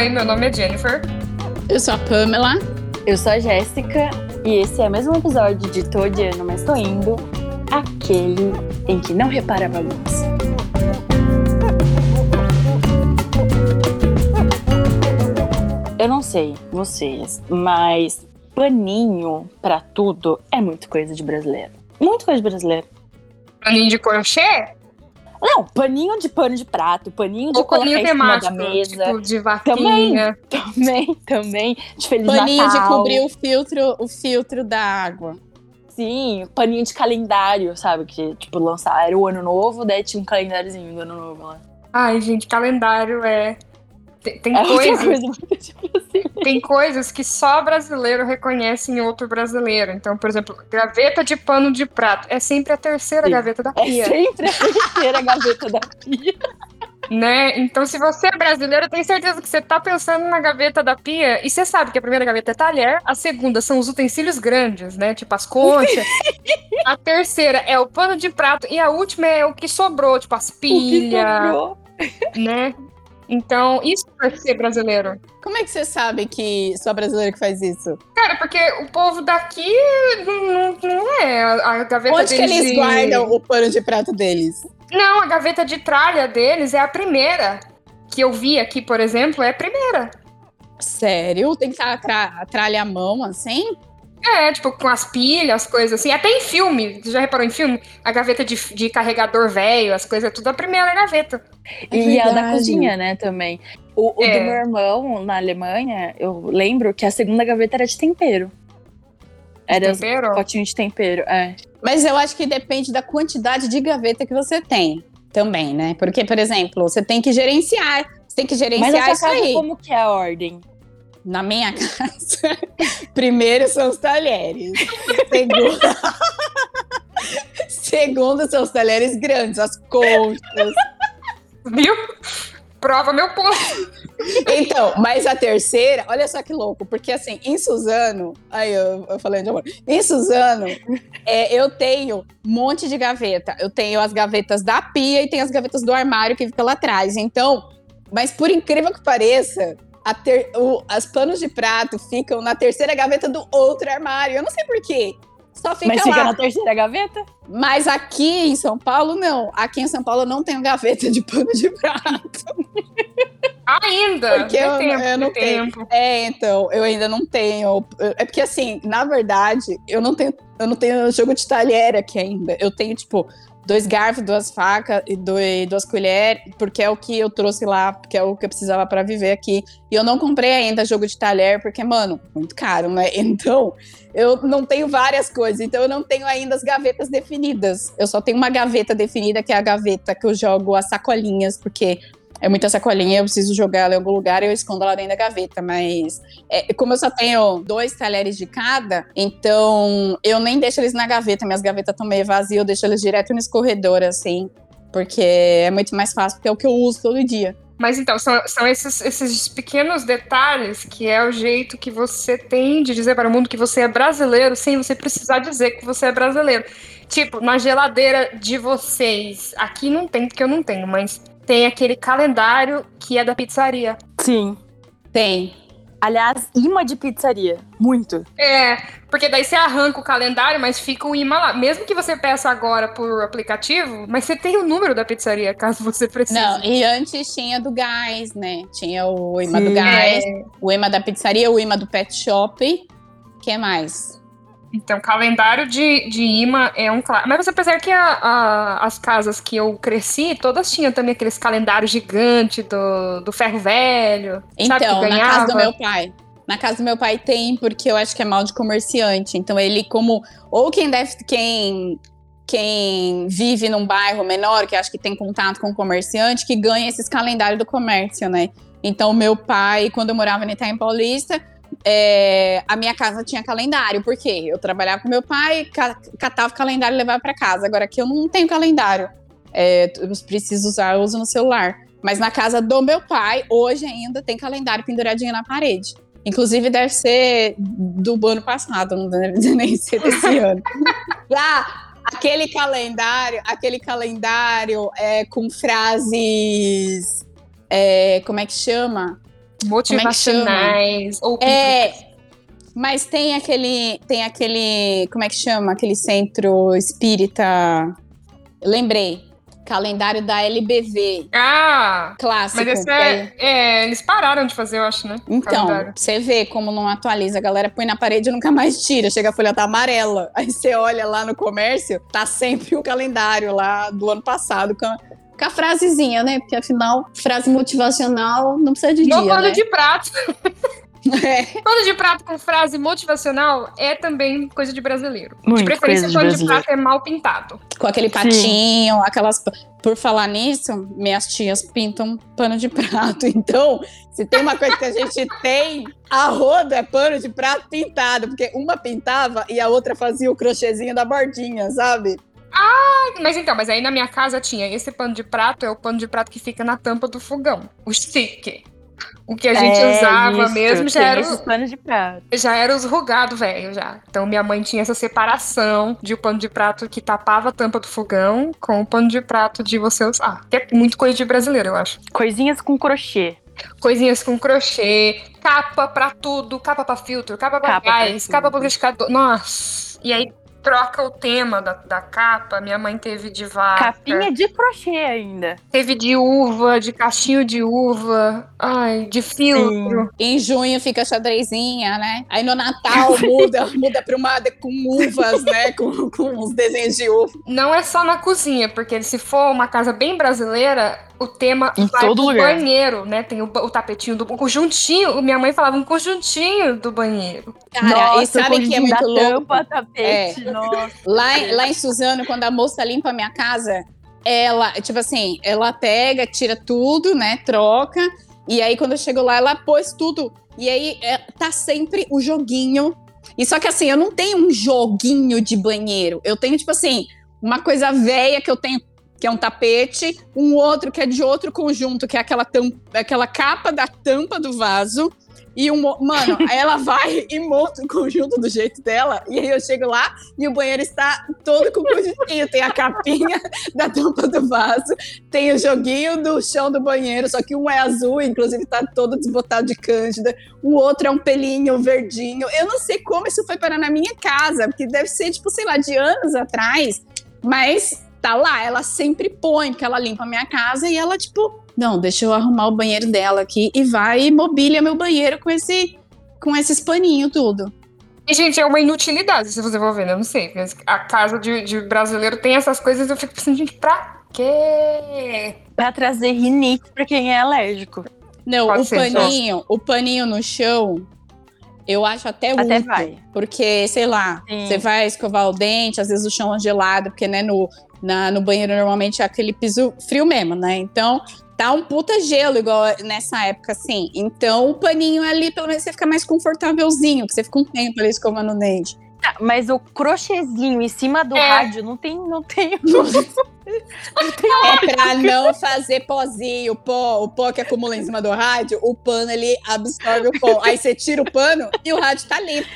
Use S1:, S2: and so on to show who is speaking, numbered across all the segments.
S1: Oi, meu nome é Jennifer.
S2: Eu sou a Pamela.
S3: Eu sou a Jéssica e esse é mais um episódio de Tô Odiando, mas tô indo, aquele em que não repara a bagunça. Eu não sei vocês, mas paninho pra tudo é muito coisa de brasileiro. Muito coisa de brasileiro.
S1: Paninho de crochê?
S3: Não, paninho de pano de prato, paninho de
S1: Ou paninho
S3: em cima da
S1: temático,
S3: mesa.
S1: tipo de vaquinha.
S3: Também, também. De Feliz
S2: Paninho
S3: Natal.
S2: de cobrir o filtro, o filtro da água.
S3: Sim, paninho de calendário, sabe? Que, tipo, lançaram o ano novo, daí tinha um calendáriozinho do ano novo lá.
S1: Ai, gente, calendário é. Tem, tem
S3: É
S1: coisas,
S3: coisa tipo assim.
S1: tem coisas que só brasileiro reconhece em outro brasileiro. Então, por exemplo, gaveta de pano de prato. É sempre a terceira
S3: Sim.
S1: gaveta da
S3: É
S1: pia.
S3: sempre a terceira gaveta da pia.
S1: Né? Então, se você é brasileiro, eu tenho certeza que você tá pensando na gaveta da pia. E você sabe que a primeira gaveta é talher, a segunda são os utensílios grandes, né? Tipo as conchas. a terceira é o pano de prato. E a última é o que sobrou, tipo as
S3: O que
S1: pilhas,
S3: sobrou.
S1: né? Então, isso é ser brasileiro.
S2: Como é que você sabe que só brasileiro que faz isso?
S1: Cara, porque o povo daqui não, não- é a gaveta
S2: Onde que eles
S1: de-
S2: guardam o pano de prato deles?
S1: Não, a gaveta de tralha deles é a primeira. Que eu vi aqui, por exemplo, é a primeira.
S2: Sério? Tem que estar a, tra a tralha à mão, assim?
S1: É, tipo, com as pilhas, as coisas assim. Até em filme, você já reparou em filme? A gaveta de, de carregador velho, as coisas, é tudo a primeira gaveta.
S2: É
S3: E a da cozinha, né, também. O, o
S1: É.
S3: do meu irmão, na Alemanha, eu lembro que a segunda gaveta era de tempero. Era os
S1: Tempero?
S3: potinho de tempero, é.
S2: Mas eu acho que depende da quantidade de gaveta que você tem também, né? Porque, por exemplo, você tem que gerenciar. Você tem que
S3: Mas
S2: gerenciar
S3: sua
S2: isso
S3: casa,
S2: aí.
S3: como que é a ordem?
S2: Na minha casa, primeiro são os talheres. Segundo, Segundo são os talheres grandes, as conchas.
S1: Viu? Prova meu ponto.
S2: Então, mas a terceira, olha só que louco, porque assim, em Suzano, aí eu, eu falei de amor, em Suzano, é, eu tenho um monte de gaveta. Eu tenho as gavetas da pia e tenho as gavetas do armário que fica lá atrás. Então, mas por incrível que pareça, ter, o- as panos de prato ficam na terceira gaveta do outro armário. Eu não sei por quê. Só fica
S3: Mas
S2: lá.
S3: fica na terceira gaveta?
S2: Mas aqui em São Paulo, não. Aqui em São Paulo eu não tenho gaveta de pano de prato.
S1: Ainda.
S2: Porque eu-
S1: tempo,
S2: eu não tenho.
S1: tempo.
S2: É, então, eu ainda não tenho. É porque assim, na verdade, eu não tenho, eu não tenho jogo de talher aqui ainda. Eu tenho, tipo, dois garfos, duas facas e dois, duas colheres, porque é o que eu trouxe lá, porque é o que eu precisava pra viver aqui. E eu não comprei ainda jogo de talher, porque, mano, muito caro, né? Então, eu não tenho várias coisas, então eu não tenho ainda as gavetas definidas. Eu só tenho uma gaveta definida, que é a gaveta que eu jogo as sacolinhas, porque é muita sacolinha, eu preciso jogar ela em algum lugar e eu escondo ela dentro da gaveta. Mas é, como eu só tenho dois talheres de cada, então eu nem deixo eles na gaveta. Minhas gavetas estão meio vazias, eu deixo eles direto no escorredor, assim. Porque é muito mais fácil, porque é o que eu uso todo dia.
S1: Mas então, são, são esses, esses pequenos detalhes que é o jeito que você tem de dizer para o mundo que você é brasileiro sem você precisar dizer que você é brasileiro. Tipo, na geladeira de vocês, aqui não tem, porque eu não tenho, mas tem aquele calendário que é da pizzaria.
S3: Sim.
S2: Tem.
S3: Aliás, imã de pizzaria. Muito.
S1: É, porque daí você arranca o calendário, mas fica o imã lá. Mesmo que você peça agora por aplicativo, mas você tem o número da pizzaria, caso você precise.
S2: Não, e antes tinha do gás, né? Tinha o imã do
S3: Sim.
S2: gás,
S1: É,
S2: o imã da pizzaria, o imã do pet shop. que mais?
S1: Então, calendário de, de imã é um clássico. Mas apesar que a- a- as casas que eu cresci, todas tinham também aqueles calendários gigantes do, do ferro velho.
S2: Então, na casa do meu pai. Na casa do meu pai tem, porque eu acho que é mal de comerciante. Então, ele, como. Ou quem deve. Quem, quem vive num bairro menor, que acho que tem contato com o comerciante, que ganha esses calendários do comércio, né? Então, meu pai, quando eu morava no Itaim Paulista, é, a minha casa tinha calendário. Por quê? Eu trabalhava com meu pai, ca- catava o calendário e levava para casa. Agora aqui eu não tenho calendário. É, eu preciso usar, eu uso no celular. Mas na casa do meu pai, hoje ainda tem calendário penduradinho na parede. Inclusive, deve ser do ano passado, não deve nem ser desse ano. Ah, aquele calendário, aquele calendário é, com frases. é, como é que chama?
S1: Motivacionais ou
S2: É, mas tem aquele, tem aquele, como é que chama? Aquele centro espírita. Lembrei. Calendário da LBV.
S1: Ah!
S2: Clássico.
S1: Mas esse é, é, Eles pararam de fazer, eu acho, né?
S2: Então,
S1: Calendário.
S2: você vê como não atualiza. A galera põe na parede e nunca mais tira. Chega a folha tá amarela. Aí você olha lá no comércio, tá sempre o calendário lá do ano passado com a, frasezinha, né? Porque afinal, frase motivacional não precisa de
S1: No
S2: dia,
S1: pano
S2: né?
S1: de prato.
S2: É.
S1: Pano de prato com frase motivacional é também coisa de brasileiro. de
S3: Muito
S1: preferência,
S3: coisa de
S1: pano de
S3: brasileiro.
S1: prato é mal pintado.
S2: Com aquele patinho, aquelas. Por falar nisso, minhas tias pintam pano de prato. Então, se tem uma coisa que a gente tem, a roda é pano de prato pintado. Porque uma pintava e a outra fazia o crochêzinho da bordinha, sabe?
S1: Mas então, mas aí na minha casa tinha esse pano de prato, é o pano de prato que fica na tampa do fogão. O stick. O que a gente
S3: É,
S1: usava
S3: isso,
S1: mesmo já era, os-
S3: panos de prato.
S1: já era os rugados velho já. Então minha mãe tinha essa separação de o pano de prato que tapava a tampa do fogão com o pano de prato de você usar. Que é muito coisa de brasileiro, eu acho.
S3: Coisinhas com crochê.
S1: Coisinhas com crochê, capa pra tudo, capa pra filtro, capa pra
S3: Capa
S1: gás, capa pra liquidificador. Nossa! E aí troca o tema da, da capa. Minha mãe teve de vaca.
S3: Capinha de crochê ainda.
S1: Teve de uva, de cachinho de uva. Ai, de filtro.
S2: Em junho fica xadrezinha, né? Aí no Natal muda, muda pra uma com uvas, né? Com, com uns desenhos de uva.
S1: Não é só na cozinha, porque se for uma casa bem brasileira, o tema
S3: Em
S1: vai
S3: todo
S1: pro
S3: lugar.
S1: banheiro, né? Tem o, o tapetinho do o conjuntinho. Minha mãe falava um conjuntinho do banheiro.
S2: Cara, e sabe que é muito
S3: da
S2: louco?
S3: tampa, tapete, nossa.
S2: Lá, em- lá em Suzano, quando a moça limpa a minha casa, ela, tipo assim, ela pega, tira tudo, né? Troca. E aí, quando eu chego lá, ela pôs tudo. E aí, é, tá sempre o joguinho. E só que assim, eu não tenho um joguinho de banheiro. Eu tenho, tipo assim, uma coisa velha que eu tenho, que é um tapete, um outro que é de outro conjunto, que é aquela, tam- aquela capa da tampa do vaso. E um, mano, ela vai e monta o conjunto do jeito dela. E aí eu chego lá e o banheiro está todo com conjuntinho. Tem a capinha da tampa do vaso, tem o joguinho do chão do banheiro, só que um é azul, inclusive tá todo desbotado de cândida. O outro é um pelinho verdinho. Eu não sei como isso foi parar na minha casa, porque deve ser, tipo, sei lá, de anos atrás. Mas tá lá, ela sempre põe, porque ela limpa a minha casa e ela, tipo, não, deixa eu arrumar o banheiro dela aqui e vai e mobília meu banheiro com esse com esses paninhos tudo.
S1: E, gente, é uma inutilidade, se você for ver, né? Eu não sei. mas A casa de, de brasileiro tem essas coisas eu fico pensando, gente, pra quê?
S3: Pra trazer rinite pra quem é alérgico.
S2: Não,
S1: Pode
S2: o
S1: ser,
S2: paninho, o paninho no chão, eu acho até,
S3: Até
S2: útil,
S3: vai.
S2: Porque, sei lá,
S3: Sim.
S2: você vai escovar o dente, às vezes o chão é gelado, porque, né, no, na- no banheiro normalmente é aquele piso frio mesmo, né? Então, tá um puta gelo, igual nessa época, assim. Então, o paninho ali, pelo menos você fica mais confortávelzinho, que você fica um tempo ali escovando o dente.
S3: Ah, Mas o crochêzinho em cima do
S1: É.
S3: rádio não tem. Não tem...
S2: É pra não fazer pozinho, o pó, o pó que acumula em cima do rádio, o pano ele absorve o pó. Aí você tira o pano e o rádio tá limpo.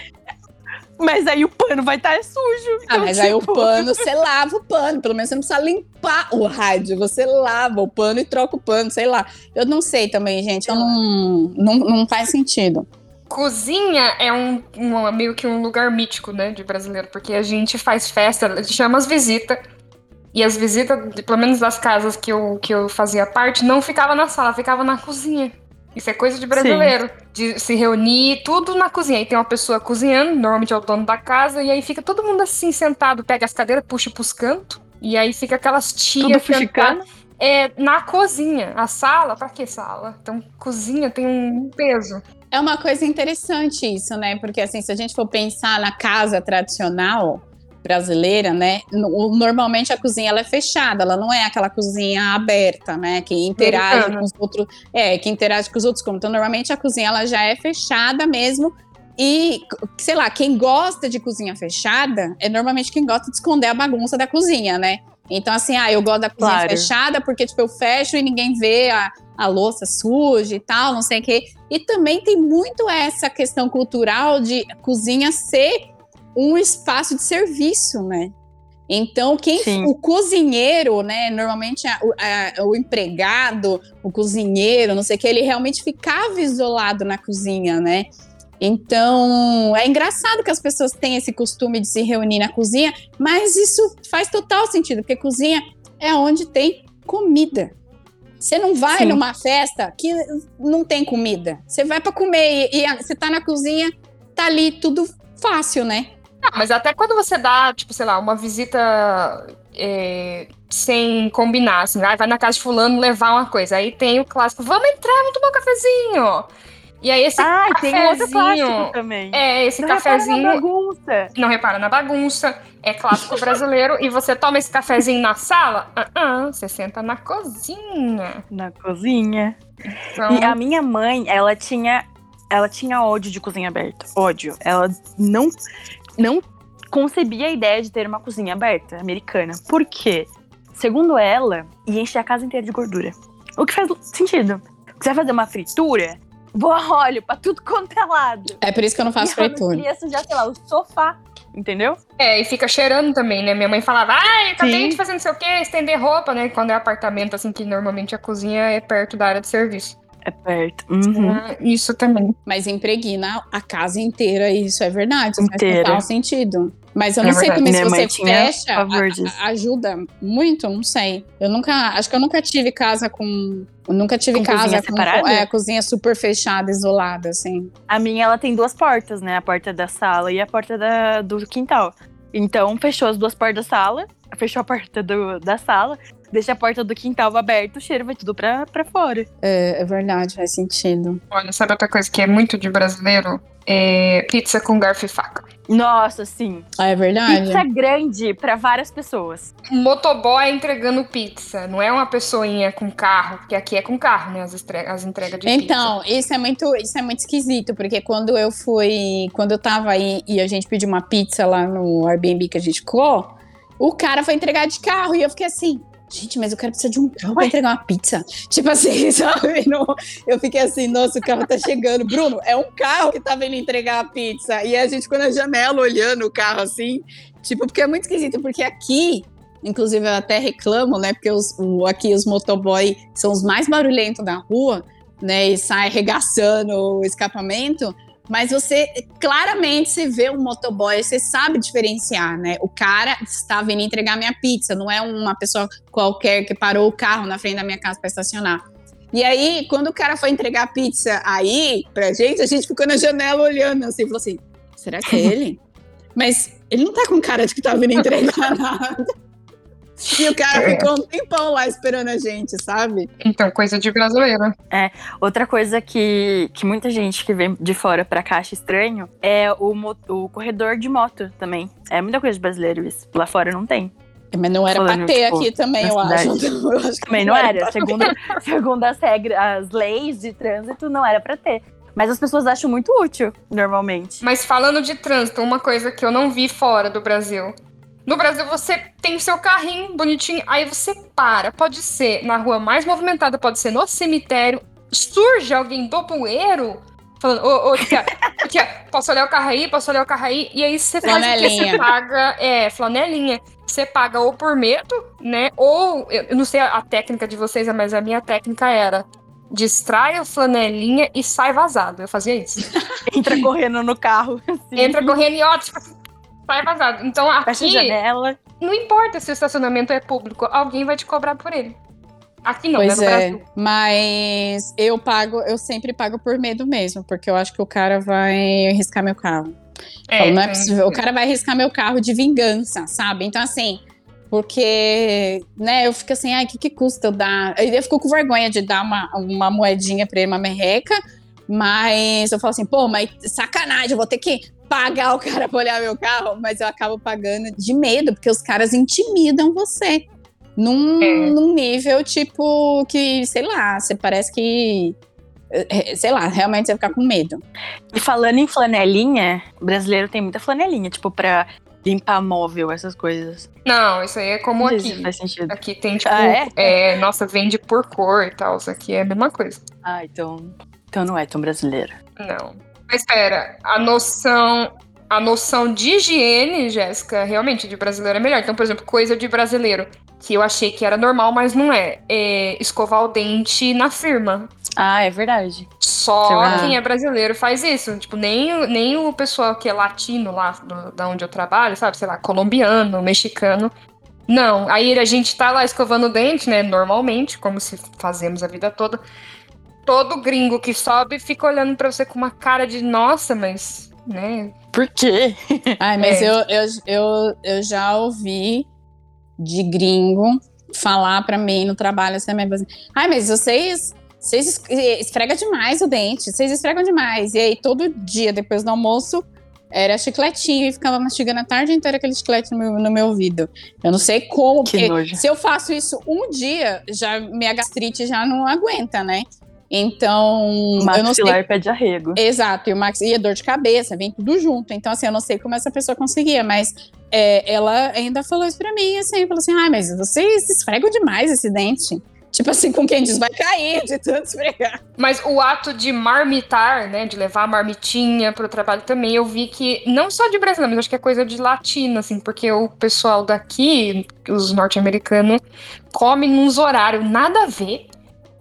S3: Mas aí o pano vai estar sujo.
S2: Ah,
S3: Então,
S2: mas aí o
S3: tipo,
S2: pano, você lava o pano. Pelo menos você não precisa limpar o rádio. Você lava o pano e troca o pano, sei lá. Eu não sei também, gente. Eu não, não, não faz sentido.
S1: Cozinha é um, um- meio que um lugar mítico, né, de brasileiro, porque a gente faz festa, a gente chama as visitas. E as visitas, pelo menos das casas que eu, que eu fazia parte, não ficava na sala, ficava na cozinha. Isso é coisa de brasileiro. De se reunir, tudo na cozinha. Aí tem uma pessoa cozinhando, normalmente é o dono da casa, e aí fica todo mundo assim sentado, pega as cadeiras, puxa pros cantos. E aí fica aquelas tias sentadas é, na cozinha. A sala, pra que sala? Então, cozinha tem um peso.
S2: É uma coisa interessante isso, né? Porque assim, se a gente for pensar na casa tradicional brasileira, né? no- Normalmente a cozinha ela é fechada, ela não é aquela cozinha aberta, né? Que interage
S1: Americana.
S2: com os outros, é, que interage com os outros como. Então, normalmente a cozinha ela já é fechada mesmo. E, sei lá, quem gosta de cozinha fechada é normalmente quem gosta de esconder a bagunça da cozinha, né? Então, assim, ah, eu gosto da cozinha
S3: Claro.
S2: fechada porque, tipo, eu fecho e ninguém vê a, a louça suja e tal, não sei o quê. E também tem muito essa questão cultural de cozinha ser um espaço de serviço, né? Então, quem
S3: Sim.
S2: o cozinheiro, né? Normalmente a- o, a- o empregado, o cozinheiro, não sei o que, ele realmente ficava isolado na cozinha, né? Então, é engraçado que as pessoas têm esse costume de se reunir na cozinha, mas isso faz total sentido, porque cozinha é onde tem comida. Você não vai
S3: Sim.
S2: numa festa que não tem comida. Você vai para comer e, e a- você tá na cozinha, tá ali tudo fácil, né?
S1: Ah, mas até quando você dá, tipo, sei lá, uma visita é, sem combinar, assim, ah, vai na casa de fulano levar uma coisa. Aí tem o clássico, vamos entrar, vamos tomar um cafezinho. E aí esse
S3: Ah, tem um outro
S1: cafezinho-
S3: clássico também.
S1: é esse
S3: Não repara na
S1: cafezinho
S3: bagunça.
S1: não repara na bagunça, é clássico brasileiro, e você toma esse cafezinho na sala, ah, ah, você senta na cozinha.
S3: Na cozinha.
S1: Então,
S3: E a minha mãe, ela tinha, ela tinha ódio de cozinha aberta. Ódio. Ela não, não concebia a ideia de ter uma cozinha aberta americana. Por quê? Segundo ela, ia encher a casa inteira de gordura. O que faz sentido. Se vai fazer uma fritura, voa óleo pra tudo quanto é lado.
S2: É por isso que eu não faço
S3: e
S2: fritura.
S3: queria sujar, sei lá, o sofá. Entendeu?
S1: É, e fica cheirando também, né? Minha mãe falava, ai, acabei de fazer não sei o quê, estender roupa, né? Quando é apartamento, assim, que normalmente a cozinha é perto da área de serviço.
S3: É perto. Uhum.
S1: Ah, Isso também.
S2: Mas impregna a casa inteira, isso é verdade. Isso
S3: Inteira.
S2: faz total sentido. Mas eu
S1: É
S2: não sei
S1: verdade.
S2: também se
S3: Minha
S2: você fecha, a- a- ajuda muito, não sei. Eu nunca, acho que eu nunca tive casa com, eu nunca tive
S3: Com
S2: casa
S3: cozinha
S2: com
S3: separada?
S2: é, cozinha super fechada, isolada, assim.
S3: A minha, ela tem duas portas, né? A porta da sala e a porta da- do quintal. Então, fechou as duas portas da sala, fechou a porta do- da sala, deixa a porta do quintal aberta, o cheiro vai tudo pra, pra fora.
S2: É, é verdade, faz sentido.
S1: Olha, sabe outra coisa que é muito de brasileiro? É pizza com garfo e faca.
S3: Nossa, sim.
S2: Ah, é verdade.
S3: Pizza grande pra várias pessoas.
S1: Motoboy entregando pizza. Não é uma pessoinha com carro, porque aqui é com carro, né? As, as entregas de
S2: Então, isso é muito, isso é muito esquisito, porque quando eu fui, quando eu tava aí e a gente pediu uma pizza lá no Airbnb que a gente ficou, o cara foi entregar de carro e eu fiquei assim, gente, mas o cara precisa de um carro
S3: Ué?
S2: entregar uma pizza. Tipo assim, sabe? Não- eu fiquei assim, nossa, o carro tá chegando. Bruno, é um carro que tá vindo entregar a pizza. E a gente ficou na janela olhando o carro assim, tipo, porque é muito esquisito, porque aqui Inclusive, eu até reclamo, né? Porque os, o- aqui os motoboy são os mais barulhentos da rua, né? E sai arregaçando o escapamento. Mas você claramente você vê um motoboy, você sabe diferenciar, né? O cara está vindo entregar minha pizza, não é uma pessoa qualquer que parou o carro na frente da minha casa para estacionar. E aí, quando o cara foi entregar a pizza aí pra gente, a gente ficou na janela olhando assim, falou assim: será que é ele? Mas ele não tá com cara de que tá vindo entregar nada. E o cara
S1: É.
S2: ficou um tempão lá esperando a gente, sabe?
S1: Então, coisa de brasileiro.
S3: Outra coisa que, que muita gente que vem de fora pra cá acha estranho é o, o corredor de moto também. É muita coisa de brasileiro isso. Lá fora não tem.
S2: Mas não era
S3: Falando,
S2: pra ter
S3: tipo,
S2: aqui também, eu acho. eu acho
S3: Também não era.
S2: pra
S3: Segundo, segundo as regras, as leis de trânsito, não era pra ter. Mas as pessoas acham muito útil, normalmente.
S1: Mas falando de trânsito, uma coisa que eu não vi fora do Brasil. No Brasil, você tem o seu carrinho bonitinho, aí você para. Pode ser na rua mais movimentada, pode ser no cemitério. Surge alguém do bueiro falando: Ô, ô, tia, tia, posso olhar o carro aí? Posso olhar o carro aí? E aí você faz o que? Você paga, é, flanelinha. Você paga ou por medo, né? Ou, eu não sei a, a técnica de vocês, mas a minha técnica era. Distrai a flanelinha e sai vazado. Eu fazia isso.
S3: Entra correndo no carro. assim,
S1: Entra correndo e ó, tipo, sai vazado. Então
S3: Fecha a
S1: aqui,
S3: janela.
S1: não importa se o estacionamento é público, alguém vai te cobrar por ele. Aqui não,
S2: Pois
S1: né? No
S2: é,
S1: Brasil.
S2: mas eu pago, eu sempre pago por medo mesmo, porque eu acho que o cara vai riscar meu carro. Falo, não é possível. O cara vai riscar meu carro de vingança, sabe? Então, assim, porque, né, eu fico assim, ai, o que, que custa eu dar? Aí eu fico com vergonha de dar uma, uma moedinha pra ele, uma merreca, mas eu falo assim, pô, mas sacanagem, eu vou ter que pagar o cara pra olhar meu carro, mas eu acabo pagando de medo, porque os caras intimidam você. Num,
S1: É.
S2: num nível, tipo, que, sei lá, você parece que. eh, Sei lá, realmente você vai ficar com medo.
S3: E falando em flanelinha, brasileiro tem muita flanelinha, tipo, pra limpar móvel, essas coisas.
S1: Não, isso aí é como aqui.
S3: faz sentido.
S1: Aqui tem, tipo,
S3: Ah, é?
S1: é, nossa, vende por cor e tal. Isso aqui é a mesma coisa.
S3: Ah, então. Então não é tão brasileiro.
S1: Não. Mas espera, a noção. a noção de higiene, Jéssica, realmente, de brasileiro é melhor. Então, por exemplo, coisa de brasileiro que eu achei que era normal, mas não é. é escovar o dente na firma.
S3: Ah, é verdade.
S1: Só quem é brasileiro faz isso. Tipo, nem, nem o pessoal que é latino lá do, da onde eu trabalho, sabe? Sei lá, colombiano, mexicano. Não. Aí a gente tá lá escovando o dente, né? Normalmente, como se fazemos a vida toda. Todo gringo que sobe fica olhando para você com uma cara de nossa, mas. né?
S3: Por quê?
S2: Ai, mas é. eu, eu, eu, eu já ouvi de gringo falar para mim no trabalho assim, ai, mas vocês vocês esfregam demais o dente, vocês esfregam demais. E aí, todo dia, depois do almoço, era chicletinho e ficava mastigando a tarde inteira aquele chiclete no meu, no meu ouvido. Eu não sei como, que porque se eu faço isso um dia, já minha gastrite já não aguenta, né? Então.
S3: Maxilar
S2: eu não sei...
S3: pede arrego.
S2: Exato, e, o max... e a dor de cabeça, vem tudo junto. Então, assim, eu não sei como essa pessoa conseguia, mas é, ela ainda falou isso pra mim, assim, falou assim: ah, mas vocês esfregam demais esse dente. Tipo assim, com quem diz, vai cair de tanto esfregar.
S1: Mas o ato de marmitar, né, de levar a marmitinha pro trabalho também, eu vi que, não só de brasileiro, mas acho que é coisa de latino, assim, porque o pessoal daqui, os norte-americanos, comem nos horários nada a ver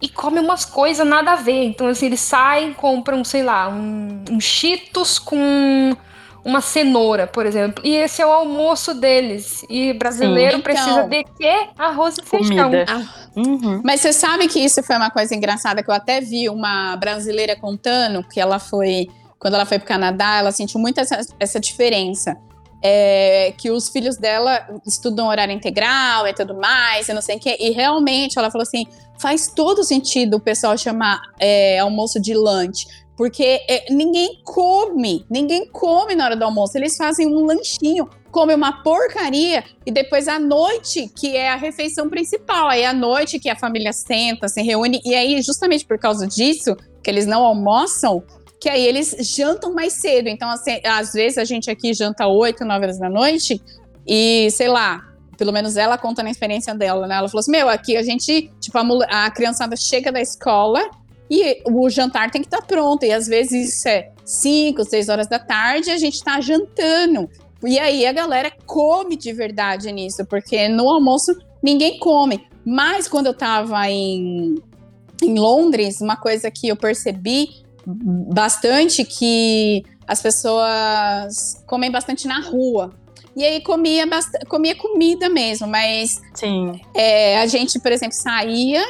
S1: e come umas coisas nada a ver. Então, assim, eles saem, compram, sei lá, um, um Cheetos com uma cenoura, por exemplo. E esse é o almoço deles. E brasileiro Sim, então, precisa de quê? Arroz e feijão. Ah.
S2: Uhum. Mas você sabe que isso foi uma coisa engraçada que eu até vi uma brasileira contando que ela foi. Quando ela foi para o Canadá, ela sentiu muito essa, essa diferença. É, que os filhos dela estudam horário integral e tudo mais, e não sei o quê. E realmente ela falou assim: faz todo sentido o pessoal chamar é, almoço de lunch porque é, ninguém come, ninguém come na hora do almoço. Eles fazem um lanchinho, comem uma porcaria e depois à noite, que é a refeição principal. Aí à noite que a família senta, se reúne. E aí, justamente por causa disso, que eles não almoçam, que aí eles jantam mais cedo. Então, assim, às vezes a gente aqui janta 8, 9 horas da noite e, sei lá, pelo menos ela conta na experiência dela, né? Ela falou assim: Meu, aqui a gente, tipo, a, a criançada chega da escola e o jantar tem que estar tá pronto. E às vezes isso é 5, 6 horas da tarde e a gente está jantando. E aí a galera come de verdade nisso, porque no almoço ninguém come. Mas quando eu estava em, em Londres, uma coisa que eu percebi bastante que as pessoas comem bastante na rua. E aí comia, comia comida mesmo, mas
S3: Sim.
S2: É, a gente, por exemplo, saía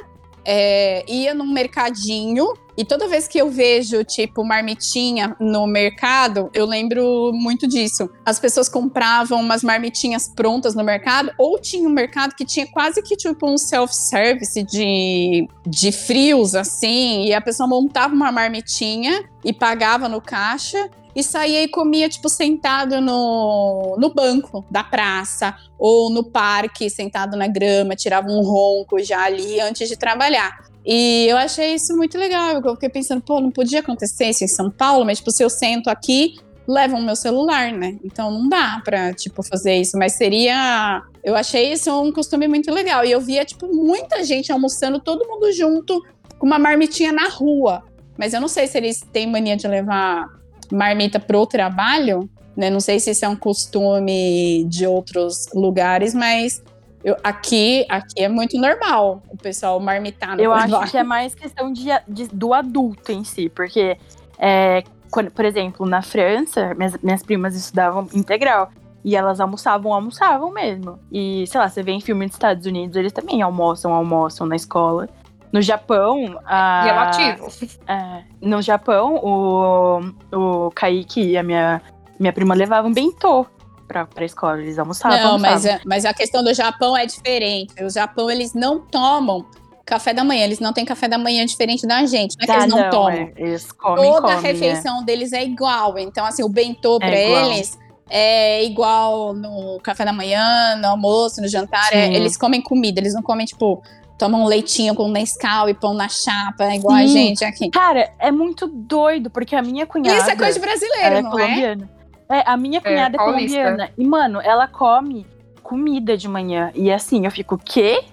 S2: é, ia num mercadinho e toda vez que eu vejo, tipo, marmitinha no mercado, eu lembro muito disso. As pessoas compravam umas marmitinhas prontas no mercado, ou tinha um mercado que tinha quase que, tipo, um self-service de, de frios, assim, e a pessoa montava uma marmitinha e pagava no caixa e saía e comia, tipo, sentado no, no banco da praça ou no parque, sentado na grama, tirava um ronco já ali antes de trabalhar. E eu achei isso muito legal. Eu fiquei pensando, pô, não podia acontecer isso em São Paulo, mas, tipo, se eu sento aqui, levam meu celular, né? Então não dá pra, tipo, fazer isso. Mas seria. Eu achei isso um costume muito legal. E eu via, tipo, muita gente almoçando, todo mundo junto, com uma marmitinha na rua. Mas eu não sei se eles têm mania de levar marmita pro trabalho, né? Não sei se isso é um costume de outros lugares, mas eu, aqui, aqui é muito normal o pessoal marmitar no
S3: Eu acho que é mais questão de, de do adulto em si, porque, é, quando, por exemplo, na França, minhas, minhas primas estudavam integral. E elas almoçavam, almoçavam mesmo. E, sei lá, você vê em filme dos Estados Unidos, eles também almoçam, almoçam na escola. No Japão. A,
S1: Relativo.
S3: É, no Japão, o, o Kaique e a minha, minha prima levavam bentô pra, pra escola. Eles almoçavam.
S2: Não,
S3: almoçavam.
S2: Mas, a, mas a questão do Japão é diferente. O Japão, eles não tomam café da manhã. Eles não têm café da manhã diferente da gente. Não é que ah, eles não, não tomam. É,
S3: eles comem,
S2: Toda
S3: comem,
S2: a refeição é. deles é igual. Então, assim, o bentô é pra eles é igual no café da manhã, no almoço, no jantar. É, eles comem comida, eles não comem, tipo, toma um leitinho com Nescau e pão na chapa, igual Sim. a gente aqui.
S3: Cara, é muito doido, porque a minha cunhada.
S2: Isso é coisa de brasileiro,
S3: é
S2: não
S3: colombiana. é? É, a minha cunhada é, é colombiana. E, mano, ela come comida de manhã. E assim, eu fico, quê?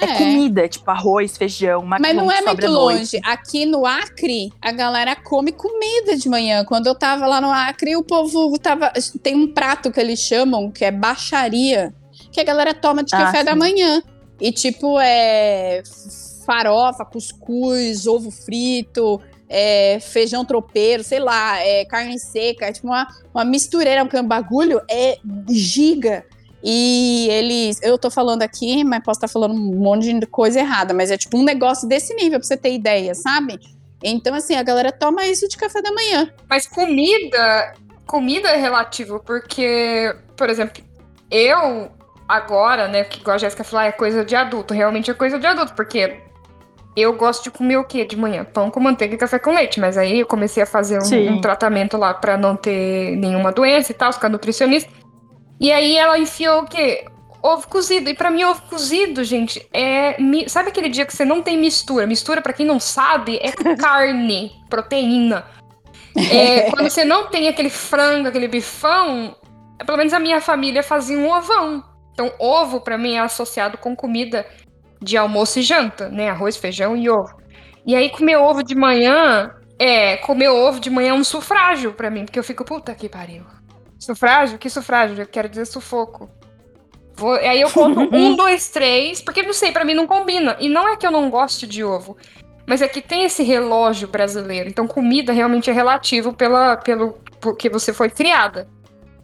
S3: É,
S2: É.
S3: comida, tipo arroz, feijão, macarrão.
S2: Mas não é muito longe. Aqui no Acre, a galera come comida de manhã. Quando eu tava lá no Acre, o povo tava. Tem um prato que eles chamam, que é baixaria, que a galera toma de
S3: Ah,
S2: café
S3: sim.
S2: da manhã. E tipo, é farofa, cuscuz, ovo frito. É, feijão tropeiro, sei lá, é, carne seca, é tipo uma, uma mistureira, porque o bagulho é giga. E eles, eu tô falando aqui, mas posso estar falando um monte de coisa errada, mas é tipo um negócio desse nível, pra você ter ideia, sabe? Então, assim, a galera toma isso de café da manhã.
S1: Mas comida, comida é relativo, porque, por exemplo, eu agora, né, que igual a Jéssica falou, ah, é coisa de adulto, realmente é coisa de adulto, porque eu gosto de comer o quê de manhã? Pão com manteiga e café com leite, mas aí eu comecei a fazer um, um tratamento lá pra não ter nenhuma doença e tal, ficar nutricionista. E aí ela enfiou o quê? Ovo cozido. E pra mim, ovo cozido, gente, é. Sabe aquele dia que você não tem mistura? Mistura, pra quem não sabe, é carne, proteína. É, quando você não tem aquele frango, aquele bifão, pelo menos a minha família fazia um ovão. Então, ovo, pra mim, é associado com comida de almoço e janta, né? Arroz, feijão e ovo. E aí, comer ovo de manhã, é, comer ovo de manhã é um sufrágio pra mim, porque eu fico, puta que pariu. Sufrágio? Que sufrágio? Eu quero dizer sufoco. Vou- aí eu conto um, dois, três, porque não sei, pra mim não combina. E não é que eu não goste de ovo, mas é que tem esse relógio brasileiro. Então, comida realmente é relativo pela, pelo porque você foi criada.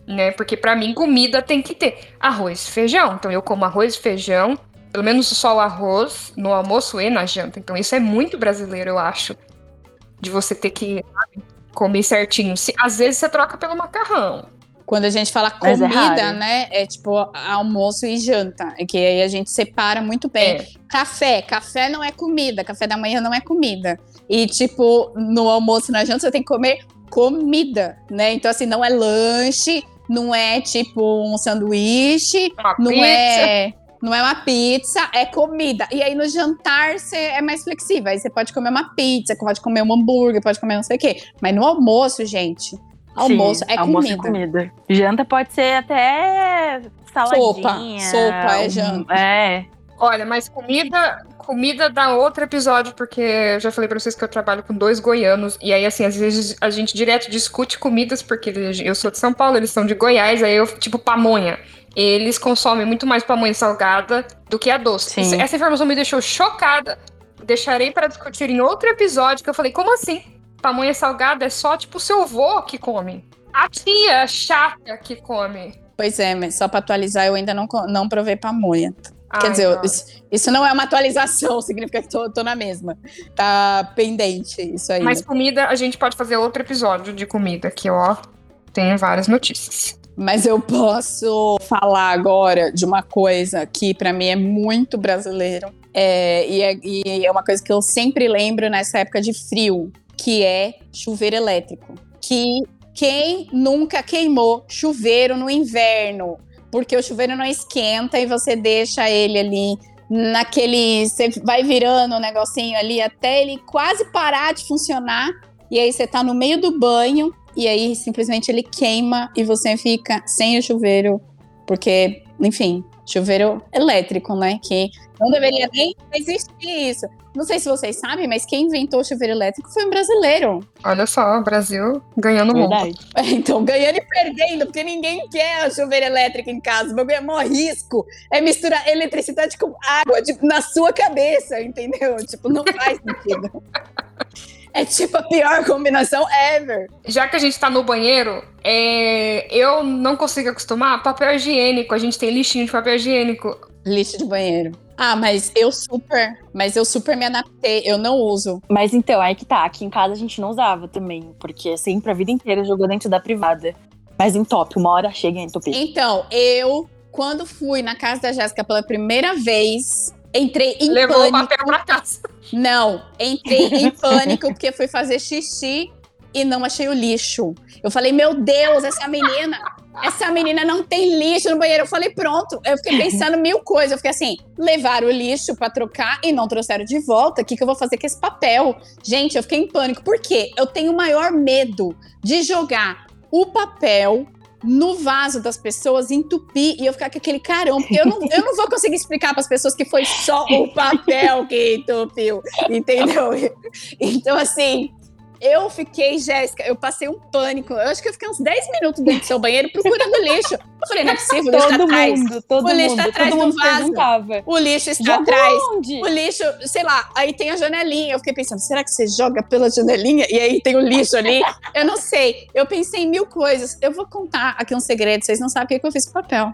S1: Né? Porque pra mim, comida tem que ter arroz e feijão. Então, eu como arroz e feijão, pelo menos só o arroz, no almoço e na janta. Então, isso é muito brasileiro, eu acho. De você ter que sabe, comer certinho. Se, às vezes você troca pelo macarrão.
S2: Quando a gente fala
S3: Mas é
S2: comida,
S3: raro.
S2: né? É tipo almoço e janta. É que aí a gente separa muito bem.
S1: É.
S2: Café. Café não é comida. Café da manhã não é comida. E, tipo, no almoço e na janta, você tem que comer comida, né? Então, assim, não é lanche, não é tipo um sanduíche,
S1: Uma
S2: não
S1: pizza.
S2: é. Não é uma pizza, é comida. E aí no jantar você é mais flexível. Aí você pode comer uma pizza, pode comer um hambúrguer, pode comer não sei o quê. Mas no almoço, gente, almoço
S3: Sim,
S2: é
S3: almoço
S2: comida.
S3: comida. Janta pode ser até saladinha.
S2: sopa é
S3: um-
S2: janta.
S3: É.
S1: Olha, mas comida, comida dá outro episódio, porque eu já falei pra vocês que eu trabalho com dois goianos, e aí, assim, às vezes a gente direto discute comidas, porque eu sou de São Paulo, eles são de Goiás, aí eu, tipo, pamonha. Eles consomem muito mais pamonha salgada do que a doce.
S3: Sim.
S1: Essa informação me deixou chocada. Deixarei para discutir em outro episódio, que eu falei, como assim? Pamonha salgada é só, tipo, o seu avô que come. A tia chata que come.
S2: Pois é, mas só pra atualizar, eu ainda não, não provei pamonha. Quer
S1: Ai,
S2: dizer,
S1: não.
S2: isso, isso não é uma atualização, significa que tô, tô na mesma. Tá pendente isso aí.
S1: Mas comida, a gente pode fazer outro episódio de comida, que ó, tem várias notícias.
S2: Mas eu posso falar agora de uma coisa que pra mim é muito brasileiro. É, e, é, e é uma coisa que eu sempre lembro nessa época de frio, que é chuveiro elétrico. Que quem nunca queimou chuveiro no inverno? Porque o chuveiro não esquenta e você deixa ele ali naquele. Você vai virando o negocinho ali até ele quase parar de funcionar. E aí você tá no meio do banho e aí simplesmente ele queima e você fica sem o chuveiro, porque, enfim, chuveiro elétrico, né? Que não deveria nem existir isso. Não sei se vocês sabem, mas quem inventou o chuveiro elétrico foi um brasileiro.
S1: Olha só, o Brasil ganhando o mundo.
S3: Verdade.
S2: Então, ganhando e perdendo, porque ninguém quer chuveiro elétrico em casa. O bagulho é mó risco. É misturar eletricidade com água tipo, na sua cabeça, entendeu? Tipo, não faz sentido. É tipo a pior combinação ever.
S1: Já que a gente tá no banheiro, é, eu não consigo acostumar papel higiênico. A gente tem lixinho de papel higiênico.
S2: Lixo de banheiro. Ah, mas eu super, mas eu super me adaptei, eu não uso.
S3: Mas então, aí que tá. Aqui em casa a gente não usava também, porque sempre a vida inteira jogou dentro da privada. Mas em top, uma hora chega em entupir.
S2: Então, eu, quando fui na casa da Jéssica pela primeira vez, entrei em
S1: Levou o
S2: pânico.
S1: papel pra casa.
S2: Não, entrei em pânico porque fui fazer xixi e não achei o lixo. Eu falei, meu Deus, essa menina, essa menina não tem lixo no banheiro. Eu falei, pronto. Eu fiquei pensando mil coisas. Eu fiquei assim, levaram o lixo pra trocar e não trouxeram de volta. O que, que eu vou fazer com esse papel? Gente, eu fiquei em pânico. Por quê? Eu tenho o maior medo de jogar o papel no vaso das pessoas, entupir e eu ficar com aquele carão. Porque eu não, eu não vou conseguir explicar para as pessoas que foi só o papel que entupiu, entendeu? Então, assim, eu fiquei, Jéssica, eu passei um pânico. Eu acho que eu fiquei uns 10 minutos dentro do seu banheiro procurando lixo. Eu falei, não é possível, o lixo
S3: todo
S2: tá atrás.
S3: mundo, todo
S2: O lixo
S3: mundo,
S2: tá atrás
S3: todo
S2: do
S3: mundo
S2: vaso.
S3: perguntava.
S2: O lixo está
S3: Jogou
S2: atrás.
S3: onde?
S2: O lixo, sei lá, aí tem a janelinha. Eu fiquei pensando, será que você joga pela janelinha e aí tem o lixo ali? Eu não sei. Eu pensei em mil coisas. Eu vou contar aqui um segredo. Vocês não sabem o que eu fiz com o papel.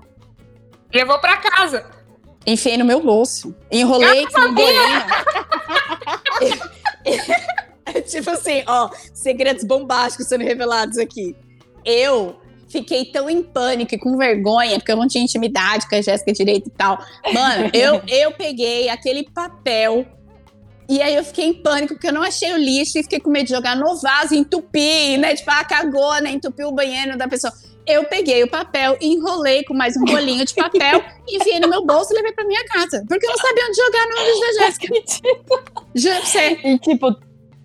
S1: Levou pra casa.
S2: Enfiei no meu bolso. Enrolei com um bolinho. É tipo assim, ó, segredos bombásticos sendo revelados aqui. Eu fiquei tão em pânico e com vergonha, porque eu não tinha intimidade com a Jéssica direito e tal. Mano, eu, eu peguei aquele papel e aí eu fiquei em pânico porque eu não achei o lixo e fiquei com medo de jogar no vaso, entupir, né? Tipo, ah, cagou, né? Entupiu o banheiro da pessoa. Eu peguei o papel, enrolei com mais um bolinho de papel, enfiei no meu bolso e levei pra minha casa. Porque eu não sabia onde jogar no lixo da Jéssica. Juro pra você.
S3: E, tipo,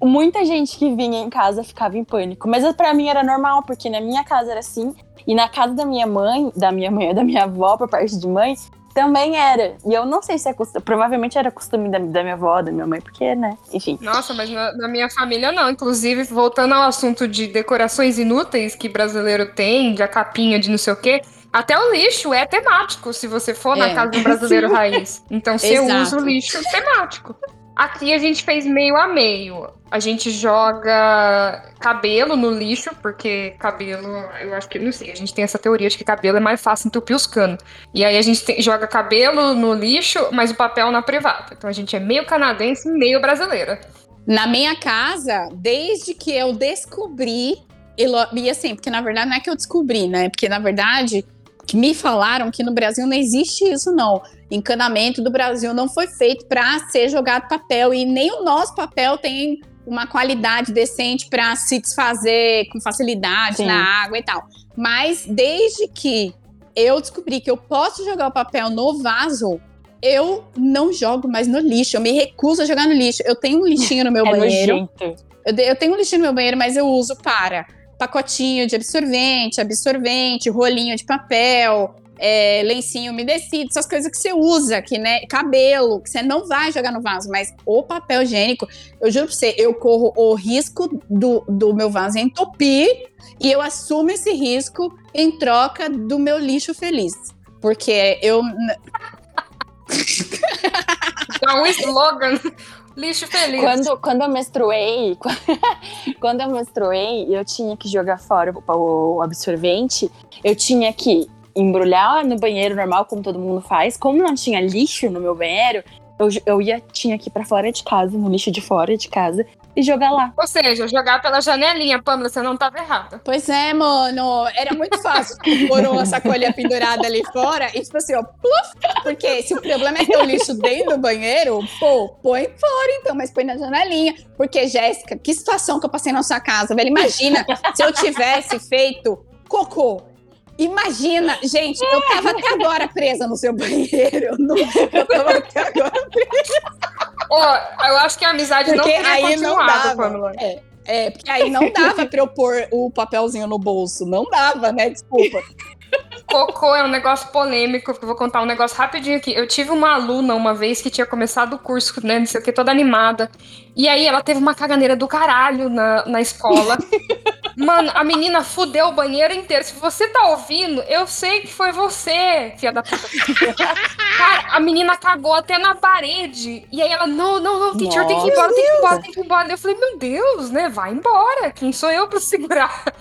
S3: muita gente que vinha em casa ficava em pânico. Mas pra mim era normal, porque na minha casa era assim. E na casa da minha mãe, da minha mãe, da minha avó, por parte de mãe, também era. E eu não sei se é costume. Provavelmente era costume da, da minha avó, da minha mãe, porque, né? Enfim.
S1: Nossa, mas na, na minha família não. Inclusive, voltando ao assunto de decorações inúteis que brasileiro tem, de a capinha de não sei o quê. Até o lixo é temático, se você for na
S2: É.
S1: casa do brasileiro raiz. Então você
S2: Exato.
S1: usa o lixo temático. Aqui a gente fez meio a meio. A gente joga cabelo no lixo, porque cabelo, eu acho que, não sei, a gente tem essa teoria de que cabelo é mais fácil entupir os canos. E aí a gente tem- joga cabelo no lixo, mas o papel na privada. Então a gente é meio canadense, meio brasileira.
S2: Na minha casa, desde que eu descobri, e e assim, porque na verdade não é que eu descobri, né? Porque na verdade que me falaram que no Brasil não existe isso, não. Encanamento do Brasil não foi feito para ser jogado papel e nem o nosso papel tem uma qualidade decente para se desfazer com facilidade
S3: Sim.
S2: na água e tal. Mas desde que eu descobri que eu posso jogar o papel no vaso, eu não jogo mais no lixo. Eu me recuso a jogar no lixo. Eu tenho um lixinho no meu
S3: é
S2: banheiro.
S3: nojento.
S2: Eu, eu tenho um lixinho no meu banheiro, mas eu uso para pacotinho de absorvente, absorvente, rolinho de papel, é, lencinho umedecido, essas coisas que você usa, que, né, cabelo, que você não vai jogar no vaso, mas o papel higiênico, eu juro pra você, eu corro o risco do, do meu vaso entupir e eu assumo esse risco em troca do meu lixo feliz. Porque eu.
S1: Dá um slogan. Lixo feliz.
S3: Quando, quando eu menstruei, quando eu menstruei, eu tinha que jogar fora o, absorvente, eu tinha que embrulhar no banheiro normal, como todo mundo faz. Como não tinha lixo no meu banheiro, eu, eu ia, tinha que ir pra fora de casa, no lixo de fora de casa, e jogar lá.
S1: Ou seja, jogar pela janelinha, Pamela, você não tava errada.
S2: Pois é, mano. Era muito fácil pôr uma sacolinha pendurada ali fora e, tipo assim, ó, pluf. Porque se o problema é ter o lixo dentro do banheiro, pô, põe fora então, mas põe na janelinha. Porque, Jéssica, que situação que eu passei na sua casa, velho. Imagina se eu tivesse feito cocô. Imagina, gente, eu tava até agora presa no seu banheiro. Eu, não, eu tava até agora
S1: Ó, eu acho que a amizade não
S2: Porque
S1: teria
S2: não
S1: continuado,
S2: dava.
S1: Pamela.
S2: É, é, porque aí não dava pra eu pôr o papelzinho no bolso. Não dava, né? Desculpa.
S1: Cocô é um negócio polêmico, que eu vou contar um negócio rapidinho aqui. Eu tive uma aluna uma vez que tinha começado o curso, né, não sei o que, toda animada. E aí ela teve uma caganeira do caralho na, na escola. Mano, a menina fudeu o banheiro inteiro. Se você tá ouvindo, eu sei que foi você, filha da puta. Cara, a menina cagou até na parede. E aí ela, não, não, não, teacher, tem que ir embora, tem que ir embora, tem que ir embora. Eu falei, meu Deus, né? Vai embora. Quem sou eu pra segurar?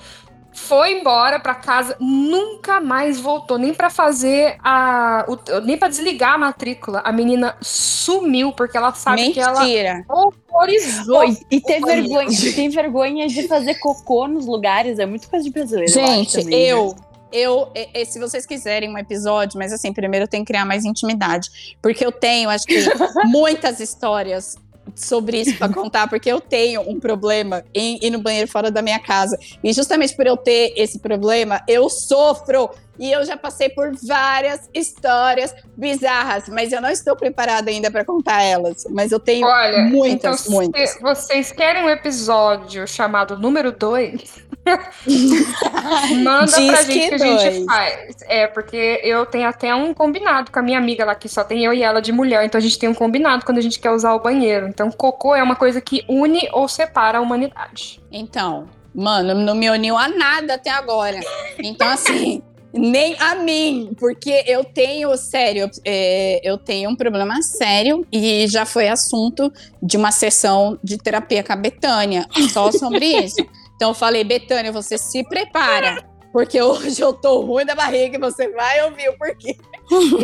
S1: Foi embora pra casa, nunca mais voltou, nem pra fazer a. o- nem pra desligar a matrícula. A menina sumiu, porque ela sabe que ela
S2: Mentira.
S1: horrorizou.
S3: Oi, e ter vergonha, ter vergonha de fazer cocô nos lugares é muito coisa de brasileiro. eu
S2: Gente,
S3: né?
S2: eu. Eu, e- e se vocês quiserem um episódio, mas assim, primeiro eu tenho que criar mais intimidade. Porque eu tenho, acho que, muitas histórias sobre isso pra contar, porque eu tenho um problema em ir no banheiro fora da minha casa. E justamente por eu ter esse problema, eu sofro E eu já passei por várias histórias bizarras, mas eu não estou preparada ainda para contar elas. Mas eu tenho
S1: Olha,
S2: muitas,
S1: então,
S2: muitas.
S1: Se vocês querem um episódio chamado número 2, manda
S2: Diz
S1: pra gente que,
S2: que
S1: a gente faz. É, porque eu tenho até um combinado com a minha amiga lá, que só tem eu e ela de mulher, então a gente tem um combinado quando a gente quer usar o banheiro. Então, cocô é uma coisa que une ou separa a humanidade.
S2: Então, mano, não me uniu a nada até agora. Então, assim, nem a mim, porque eu tenho, sério, é, eu tenho um problema sério e já foi assunto de uma sessão de terapia com a Betânia, só sobre isso. Então, eu falei, Betânia, você se prepara. Porque hoje eu tô ruim da barriga e você vai ouvir o porquê.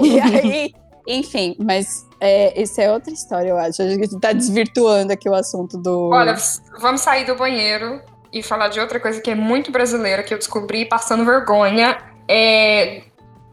S2: E aí, enfim, mas é, isso é outra história, eu acho. A gente tá desvirtuando aqui o assunto do.
S1: Olha, vamos sair do banheiro e falar de outra coisa que é muito brasileira, que eu descobri passando vergonha. É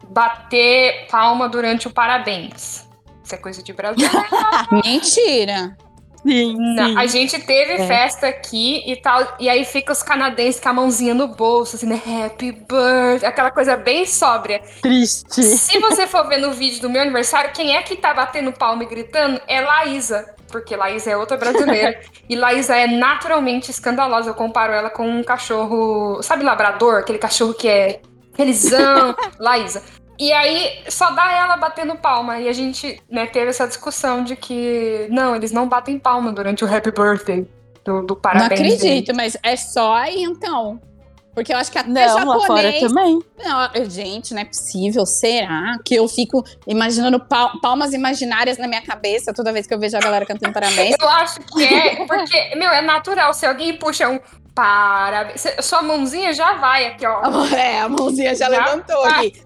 S1: bater palma durante o parabéns. Isso é coisa de brasileiro.
S2: Mentira!
S3: Sim, sim.
S1: a gente teve
S3: É.
S1: festa aqui e tal, e aí fica os canadenses com a mãozinha no bolso, assim, né? Happy birthday, aquela coisa bem sóbria.
S3: Triste.
S1: Se você for ver no vídeo do meu aniversário, quem é que tá batendo palma e gritando é Laísa. Porque Laísa é outra brasileira. e Laísa é naturalmente escandalosa. Eu comparo ela com um cachorro. Sabe, labrador? Aquele cachorro que é felizão. Laísa. E aí, só dá ela batendo palma. E a gente né, teve essa discussão de que, não, eles não batem palma durante o happy birthday do, do
S2: Não
S1: parabéns.
S2: acredito,
S1: dele.
S2: mas é só aí então. Porque eu acho que até
S3: Não, lá fora
S2: japonês.
S3: também.
S2: Não, gente, não é possível. Será que eu fico imaginando pal- palmas imaginárias na minha cabeça toda vez que eu vejo a galera cantando parabéns?
S1: Eu acho que é, porque, meu, é natural. Se alguém puxa um parabéns, sua mãozinha já vai aqui, ó.
S2: É, a mãozinha já,
S1: Já
S2: levantou
S1: vai.
S2: aqui.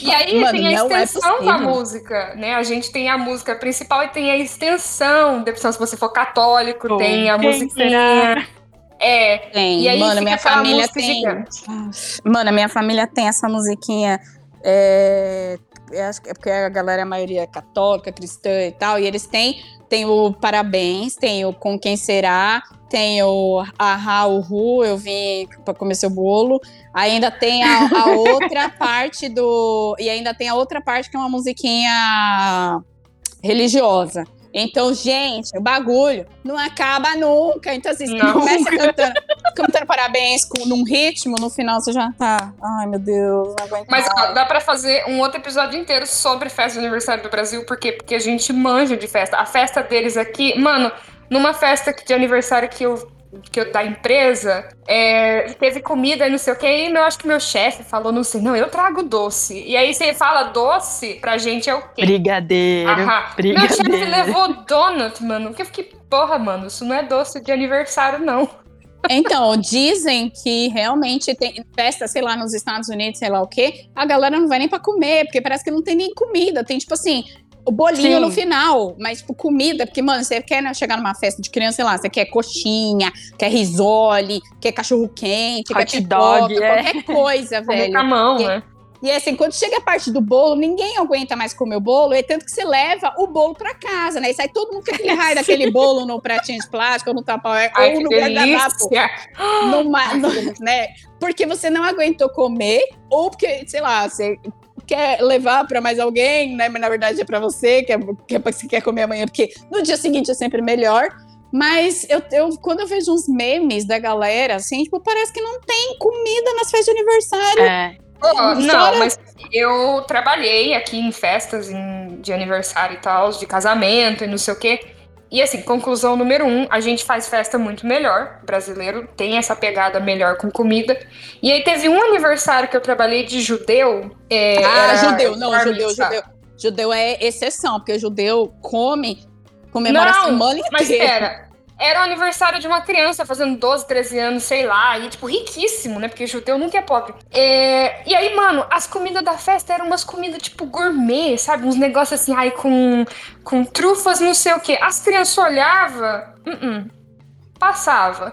S1: E aí
S2: Mano,
S1: tem a
S2: é
S1: extensão da
S2: possível.
S1: música, né? A gente tem a música principal e tem a extensão. Dependendo se você for católico,
S3: Pô,
S1: tem a musiquinha. É.
S2: Tem,
S1: E aí
S2: mano, minha família tem.
S1: gigante.
S2: Mano, minha família tem essa musiquinha. É, eu acho que é porque a galera, a maioria é católica, cristã e tal, e eles têm, tem o Parabéns, tem o Com Quem Será, tem o Ahá, o Ru, eu vim pra comer seu bolo. Ainda tem a, a outra parte do. E ainda tem a outra parte que é uma musiquinha religiosa. Então, gente, o bagulho não acaba nunca. Então, assim, você
S1: Não.
S2: começa cantando, cantando parabéns com, num ritmo, no final você já tá. Ai, meu Deus, não aguento
S1: Mas ó, dá pra fazer um outro episódio inteiro sobre festa de aniversário do Brasil. Por quê? Porque a gente manja de festa. A festa deles aqui, mano, numa festa de aniversário que eu, que eu da empresa, é, teve comida e não sei o que. E eu acho que meu chefe falou, não sei, não, eu trago doce. E aí você fala doce, pra gente é o quê?
S3: Brigadeiro.
S1: Aham. Meu chefe
S3: Brigadeiro.
S1: levou donut, mano. Que eu fiquei, porra, mano, isso não é doce de aniversário, não.
S2: Então, dizem que realmente tem festa, sei lá, nos Estados Unidos, sei lá o quê, a galera não vai nem pra comer, porque parece que não tem nem comida. Tem, tipo assim, o bolinho
S3: Sim.
S2: no final, mas, tipo, comida, porque, mano, você quer né, chegar numa festa de criança, sei lá, você quer coxinha, quer risole, quer cachorro quente, quer
S3: Hot
S2: pipoca,
S3: dog, é.
S2: qualquer coisa, velho.
S1: com a mão,
S2: E-
S1: né?
S2: E assim, quando chega a parte do bolo, ninguém aguenta mais comer o bolo, é tanto que você leva o bolo pra casa, né? E sai todo mundo com aquele raio daquele bolo no pratinho de plástico, ou no tapaué, ou no guardanapo. Numa, no- né? Porque você não aguentou comer, ou porque, sei lá, você quer levar pra mais alguém, né? Mas na verdade é pra você, que é, que é pra- você quer comer amanhã, porque no dia seguinte é sempre melhor. Mas eu, eu, quando eu vejo uns memes da galera, assim, tipo, parece que não tem comida nas festas de aniversário.
S3: É.
S1: Pô, não, mas eu trabalhei aqui em festas em- de aniversário e tal, de casamento e não sei o quê. E assim, conclusão número um, a gente faz festa muito melhor. O brasileiro tem essa pegada melhor com comida. E aí teve um aniversário que eu trabalhei de judeu. é,
S2: Ah, judeu, não, judeu, judeu. Judeu é exceção, porque judeu come, comemora
S1: Não,
S2: a semana
S1: Mas
S2: inteira.
S1: Era o aniversário de uma criança fazendo 12, 13 anos, sei lá, e tipo, riquíssimo, né? Porque judeu nunca é pobre. É, E aí, mano, as comidas da festa eram umas comidas tipo gourmet, sabe? Uns negócios assim, ai, com, com trufas, não sei o quê. As crianças olhavam, uh-uh, passava.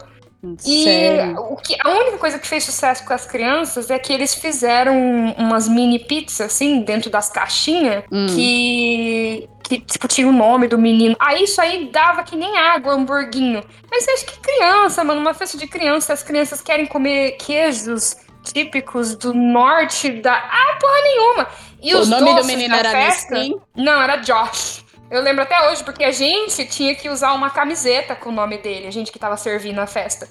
S1: E
S2: Sério.
S1: o que, a única coisa que fez sucesso com as crianças é que eles fizeram umas mini pizzas, assim, dentro das caixinhas,
S2: Hum.
S1: que, que tipo, tinha o nome do menino. Aí isso aí dava que nem água, hamburguinho. Mas você acha que criança, mano, uma festa de criança, as crianças querem comer queijos típicos do norte da. Ah, porra nenhuma! E
S2: o
S1: os
S2: nome do menino
S1: da
S2: era
S1: festa... Não, era Josh. Eu lembro até hoje, porque a gente tinha que usar uma camiseta com o nome dele, a gente que tava servindo a festa.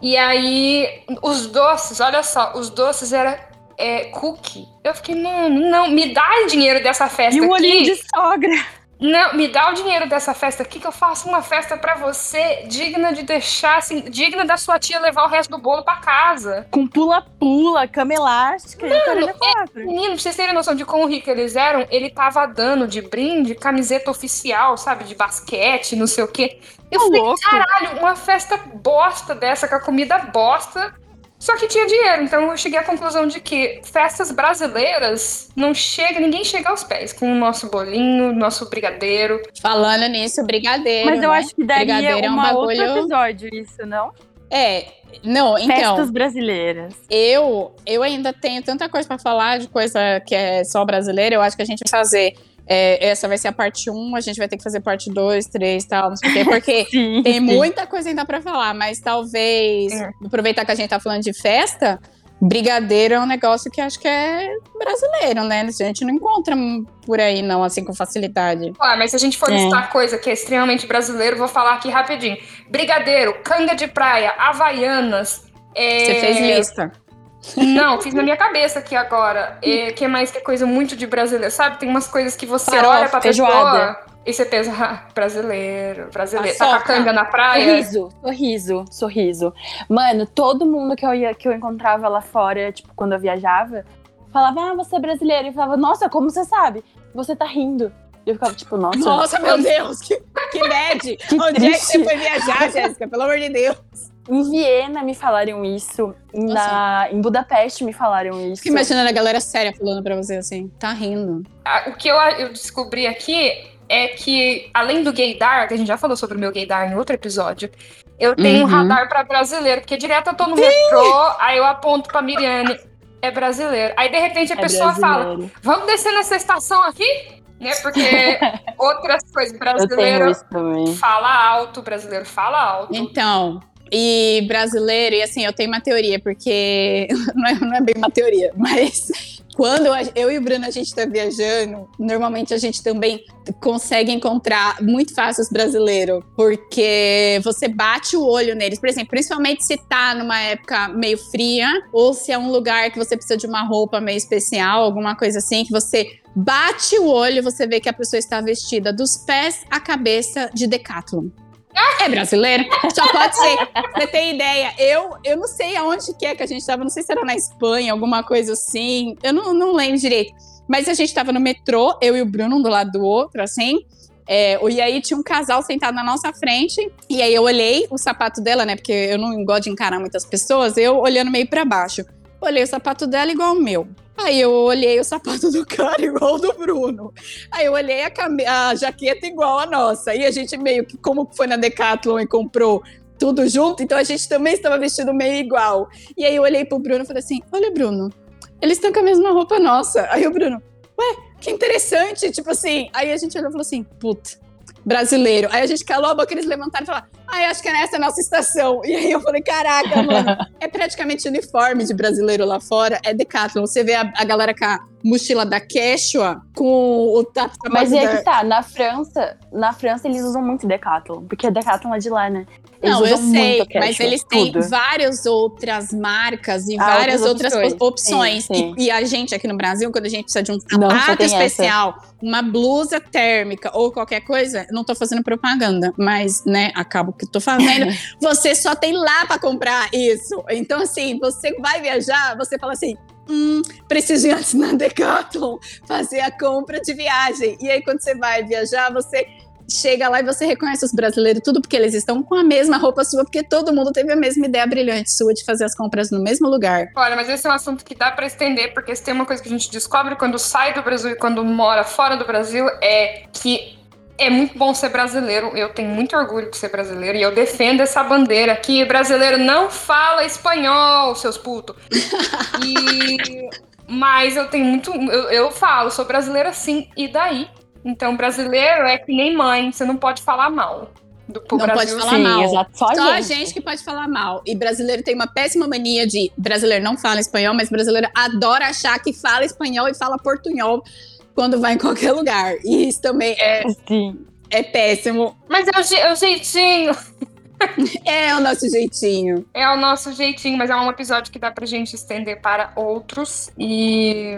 S1: E aí, os doces, olha só, os doces era é, cookie. Eu fiquei, não, não, me dá dinheiro dessa festa
S3: E o
S1: aqui.
S3: olhinho de sogra.
S1: Não, me dá o dinheiro dessa festa aqui que eu faço uma festa pra você digna de deixar, assim, digna da sua tia levar o resto do bolo pra casa.
S3: Com pula-pula, cama elástica e o caralho é.
S1: Menino, pra vocês terem noção de quão rico eles eram, ele tava dando de brinde camiseta oficial, sabe? De basquete, não sei o quê. Eu
S3: Tá
S1: falei,
S3: louco.
S1: caralho, uma festa bosta dessa, com a comida bosta. Só que tinha dinheiro, então eu cheguei à conclusão de que festas brasileiras não chega, ninguém chega aos pés com o nosso bolinho, nosso brigadeiro.
S2: Falando nisso, brigadeiro.
S3: Mas eu
S2: né?
S3: acho que daria
S2: Brigadeiro é um
S3: uma outro
S2: bagulho-
S3: episódio isso, não?
S2: É, não, então.
S3: Festas brasileiras.
S2: Eu, eu ainda tenho tanta coisa pra falar de coisa que é só brasileira. Eu acho que a gente vai fazer. É, essa vai ser a parte 1, a gente vai ter que fazer parte 2, 3 e tal, não sei o quê, porque
S3: Sim,
S2: tem
S3: sim.
S2: muita coisa ainda pra falar, mas talvez
S1: É.
S2: aproveitar que a gente tá falando de festa. Brigadeiro é um negócio que acho que é brasileiro, né? A gente não encontra por aí, não, assim, com facilidade.
S1: Ah, mas se a gente for
S3: É.
S1: listar coisa que é extremamente brasileiro, vou falar aqui rapidinho. Brigadeiro, canga de praia, havaianas. é,
S2: Você fez lista.
S1: Não, fiz na minha cabeça aqui agora. O que mais que é coisa muito de brasileiro? Sabe, tem umas coisas que você
S3: Farofa,
S1: olha pra
S3: feijoada.
S1: pessoa e você pensa, ah, brasileiro, brasileiro. Tá com canga na praia?
S3: Sorriso, sorriso, sorriso. Mano, todo mundo que eu, ia, que eu encontrava lá fora, tipo, quando eu viajava, falava, ah, você é brasileiro. E eu falava, nossa, como você sabe? Você tá rindo. E eu ficava, tipo, nossa.
S2: Nossa, meu Deus, que, que bad!
S3: Que
S2: Onde é que
S3: triste.
S2: você foi viajar, Jéssica? Pelo amor de Deus.
S3: Em Viena me falaram isso. Na, em Budapeste me falaram isso.
S2: Fico imaginando a galera séria falando pra você assim, tá rindo.
S1: Ah, O que eu, eu descobri aqui é que, além do gaydar, que a gente já falou sobre o meu gaydar em outro episódio, eu tenho um
S2: Uhum.
S1: radar pra brasileiro, porque direto eu tô no metrô, aí eu aponto pra Miriane, é brasileiro. Aí, de repente, a
S3: É
S1: pessoa fala,
S3: brasileiro.
S1: vamos descer nessa estação aqui? Né? Porque outras coisas, brasileiro fala alto, brasileiro fala alto.
S2: Então, e brasileiro, e assim, eu tenho uma teoria, porque não é, não é bem uma teoria, mas quando eu e o Bruno a gente tá viajando, normalmente a gente também consegue encontrar muito fácil os brasileiros, porque você bate o olho neles, por exemplo, principalmente se tá numa época meio fria, ou se é um lugar que você precisa de uma roupa meio especial, alguma coisa assim, que você bate o olho, você vê que a pessoa está vestida dos pés à cabeça de Decathlon. É brasileiro? Só pode ser. Você tem ideia? Eu, eu não sei aonde que é que a gente tava, não sei se era na Espanha, alguma coisa assim. Eu não, não lembro direito. Mas a gente tava no metrô, eu e o Bruno um do lado do outro, assim. É, e aí tinha um casal sentado na nossa frente. E aí eu olhei o sapato dela, né? Porque eu não gosto de encarar muitas pessoas, eu olhando meio pra baixo. Olhei o sapato dela igual o meu. Aí eu olhei o sapato do cara igual o do Bruno. Aí eu olhei a, came- a jaqueta igual a nossa. E a gente meio que, como foi na Decathlon e comprou tudo junto, então a gente também estava vestido meio igual. E aí eu olhei pro Bruno e falei assim: Olha, Bruno, eles estão com a mesma roupa nossa. Aí o Bruno, ué, que interessante. Tipo assim, aí a gente olhou e falou assim: Puta, brasileiro. Aí a gente calou a boca, eles levantaram e falaram: Ah, acho que é nessa nossa estação. E aí eu falei: Caraca, mano, é praticamente uniforme de brasileiro lá fora, é Decathlon. Você vê a, a galera com a mochila da Quechua, com o tap
S3: Mas é
S2: da-
S3: que tá, na França, na França eles usam muito Decathlon, porque a Decathlon é de lá, né? Eles
S2: Não, eu sei, mas eles têm
S3: tudo.
S2: várias outras marcas e
S3: Ah,
S2: várias
S3: outras opções.
S2: opções.
S3: Sim, sim.
S2: E, e a gente aqui no Brasil, quando a gente precisa de um
S3: Não,
S2: sapato
S3: tem essa.
S2: especial, uma blusa térmica ou qualquer coisa, não tô fazendo propaganda, mas, né, acabo que tô fazendo. você só tem lá pra comprar isso. Então, assim, você vai viajar, você fala assim. Hum, preciso ir antes na Decathlon fazer a compra de viagem. E aí, quando você vai viajar, você chega lá e você reconhece os brasileiros tudo porque eles estão com a mesma roupa sua, porque todo mundo teve a mesma ideia brilhante sua de fazer as compras no mesmo lugar.
S1: Olha, mas esse é um assunto que dá pra estender, porque se tem uma coisa que a gente descobre quando sai do Brasil e quando mora fora do Brasil, é que é muito bom ser brasileiro. Eu tenho muito orgulho de ser brasileiro e eu defendo essa bandeira que brasileiro não fala espanhol, seus putos. E mas eu tenho muito, eu, eu falo, sou brasileira sim, e daí? Então brasileiro é que nem mãe, você não pode falar mal. Do pro
S2: Não
S1: Brasil.
S2: pode falar
S3: Sim,
S2: mal.
S3: exato. Só,
S2: Só
S3: a
S2: a
S3: gente.
S2: gente que pode falar mal. E brasileiro tem uma péssima mania de. Brasileiro não fala espanhol, mas brasileiro adora achar que fala espanhol e fala portunhol quando vai em qualquer lugar. E isso também é,
S3: Sim.
S2: é péssimo.
S1: Mas é o, je- é o jeitinho.
S2: É o nosso jeitinho.
S1: É o nosso jeitinho, mas é um episódio que dá pra gente estender para outros. E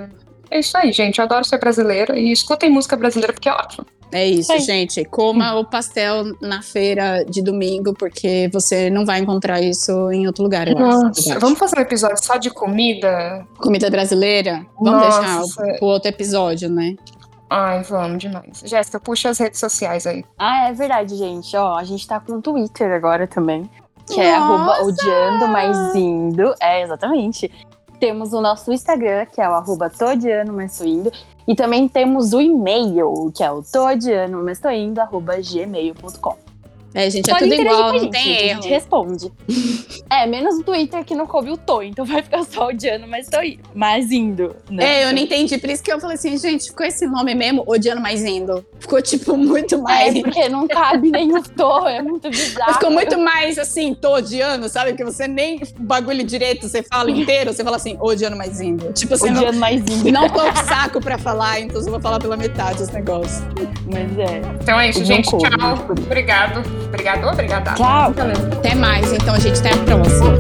S1: é isso aí, gente. Eu adoro ser brasileira. E escutem música brasileira porque é ótimo.
S2: É isso,
S3: Sim.
S2: gente. Coma o pastel na feira de domingo, porque você não vai encontrar isso em outro lugar, eu acho.
S1: Nossa, vamos fazer um episódio só de comida?
S2: Comida brasileira? Vamos
S1: Nossa.
S2: deixar pro outro episódio, né?
S1: Ai, vamos demais. Jéssica, puxa as redes sociais aí.
S3: Ah, é verdade, gente. Ó, a gente tá com o Twitter agora também. Que é
S2: Nossa!
S3: arroba odiando mais indo. É, exatamente. Temos o nosso Instagram, que é o arroba todiano mais tô indo. E também temos o e-mail, que é o todiano
S2: É, gente, é
S3: Pode
S2: tudo
S3: interagir
S2: igual, não
S3: gente,
S2: tem
S3: gente, A
S2: erro.
S3: gente responde. é, menos o Twitter que não coube o tô, então vai ficar só odiando mais tô indo. Mais indo, né?
S2: É, eu não entendi. Por isso que eu falei assim, gente, ficou esse nome mesmo, odiando mais indo. Ficou, tipo, muito mais.
S3: É, porque não cabe nem o tô, é muito bizarro.
S2: Ficou muito mais assim, tô odiando, sabe? Que você nem bagulho direito, você fala inteiro, você fala assim, odiando mais indo. Tipo, você não,
S3: Odiando mais indo.
S2: não tô com saco pra falar, então eu vou falar pela metade os negócios.
S3: Mas é.
S1: Então é isso,
S3: Não
S1: gente. Tchau.
S3: não.
S1: Obrigado. Obrigado, obrigada.
S3: Tchau.
S2: Até mais, então, gente, até a próxima.